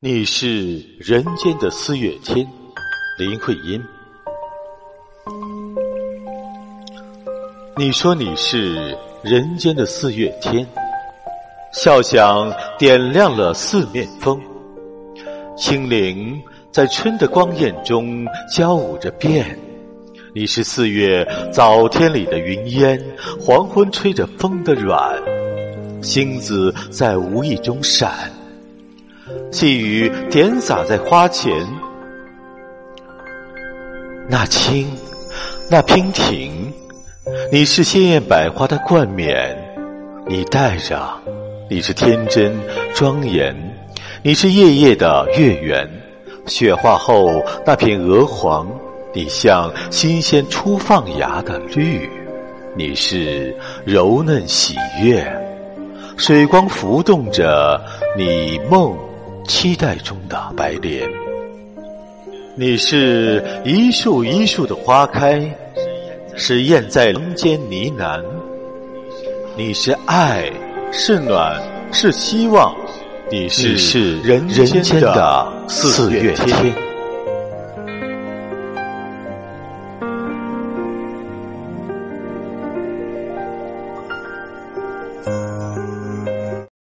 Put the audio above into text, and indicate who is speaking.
Speaker 1: 你是人间的四月天，林徽因。你说你是人间的四月天，笑响点亮了四面风，清灵在春的光艳中交舞着变。你是四月早天里的云烟，黄昏吹着风的软，星子在无意中闪。细雨点洒在花前，那青，那娉婷，你是鲜艳百花的冠冕，你戴着，你是天真庄严，你是夜夜的月圆，雪化后那片鹅黄，你像新鲜初放芽的绿，你是柔嫩喜悦，水光浮动着你梦。期待中的白莲，你是一树一树的花开，是燕在林间呢喃。你是爱，是暖，是希望，你是人间的四月天。